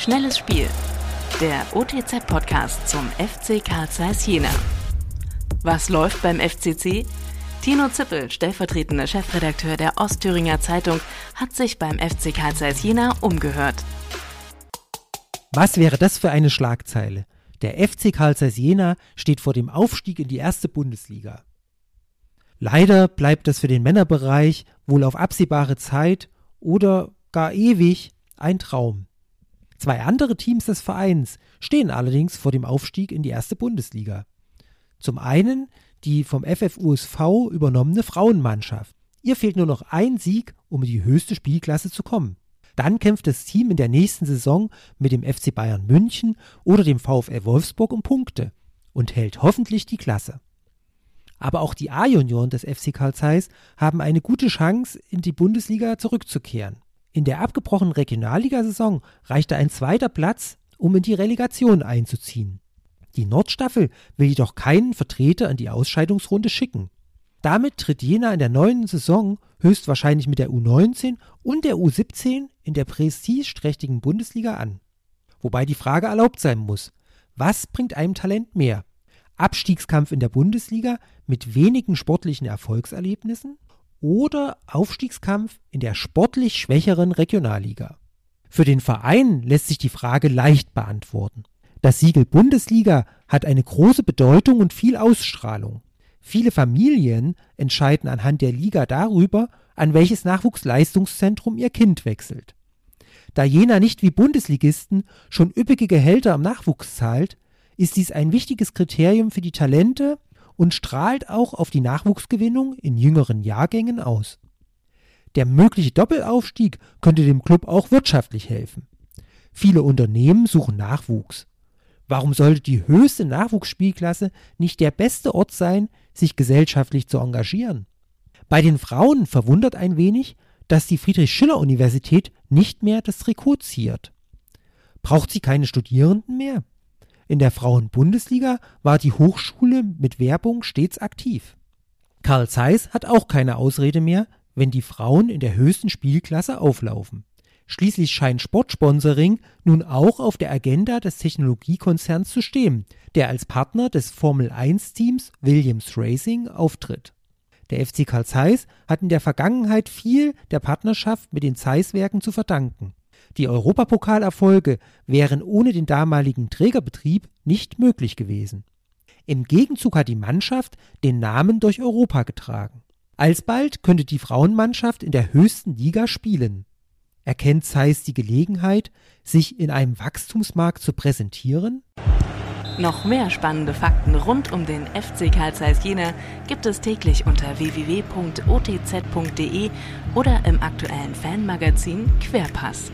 Schnelles Spiel. Der OTZ-Podcast zum FC Karl Zeiss Jena. Was läuft beim FCC? Tino Zippel, stellvertretender Chefredakteur der Ostthüringer Zeitung, hat sich beim FC Karl Zeiss Jena umgehört. Was wäre das für eine Schlagzeile? Der FC Karl Zeiss Jena steht vor dem Aufstieg in die erste Bundesliga. Leider bleibt das für den Männerbereich wohl auf absehbare Zeit oder gar ewig ein Traum. Zwei andere Teams des Vereins stehen allerdings vor dem Aufstieg in die erste Bundesliga. Zum einen die vom FFUSV übernommene Frauenmannschaft. Ihr fehlt nur noch ein Sieg, um in die höchste Spielklasse zu kommen. Dann kämpft das Team in der nächsten Saison mit dem FC Bayern München oder dem VfL Wolfsburg um Punkte und hält hoffentlich die Klasse. Aber auch die A-Junioren des FC Karl Zeiss haben eine gute Chance, in die Bundesliga zurückzukehren. In der abgebrochenen Regionalligasaison reichte ein zweiter Platz, um in die Relegation einzuziehen. Die Nordstaffel will jedoch keinen Vertreter in die Ausscheidungsrunde schicken. Damit tritt Jena in der neuen Saison höchstwahrscheinlich mit der U19 und der U17 in der prestigeträchtigen Bundesliga an. Wobei die Frage erlaubt sein muss, was bringt einem Talent mehr? Abstiegskampf in der Bundesliga mit wenigen sportlichen Erfolgserlebnissen oder Aufstiegskampf in der sportlich schwächeren Regionalliga? Für den Verein lässt sich die Frage leicht beantworten. Das Siegel Bundesliga hat eine große Bedeutung und viel Ausstrahlung. Viele Familien entscheiden anhand der Liga darüber, an welches Nachwuchsleistungszentrum ihr Kind wechselt. Da Jena nicht wie Bundesligisten schon üppige Gehälter am Nachwuchs zahlt, ist dies ein wichtiges Kriterium für die Talente und strahlt auch auf die Nachwuchsgewinnung in jüngeren Jahrgängen aus. Der mögliche Doppelaufstieg könnte dem Club auch wirtschaftlich helfen. Viele Unternehmen suchen Nachwuchs. Warum sollte die höchste Nachwuchsspielklasse nicht der beste Ort sein, sich gesellschaftlich zu engagieren? Bei den Frauen verwundert ein wenig, dass die Friedrich-Schiller-Universität nicht mehr das Trikot ziert. Braucht sie keine Studierenden mehr? In der Frauen-Bundesliga war die Hochschule mit Werbung stets aktiv. Karl Zeiss hat auch keine Ausrede mehr, wenn die Frauen in der höchsten Spielklasse auflaufen. Schließlich scheint Sportsponsoring nun auch auf der Agenda des Technologiekonzerns zu stehen, der als Partner des Formel-1-Teams Williams Racing auftritt. Der FC Karl Zeiss hat in der Vergangenheit viel der Partnerschaft mit den Zeiss-Werken zu verdanken. Die Europapokalerfolge wären ohne den damaligen Trägerbetrieb nicht möglich gewesen. Im Gegenzug hat die Mannschaft den Namen durch Europa getragen. Alsbald könnte die Frauenmannschaft in der höchsten Liga spielen erkennt Zeiss die Gelegenheit, sich in einem Wachstumsmarkt zu präsentieren? Noch mehr spannende Fakten rund um den FC Karl Zeiss Jena gibt es täglich unter www.otz.de oder im aktuellen Fanmagazin Querpass.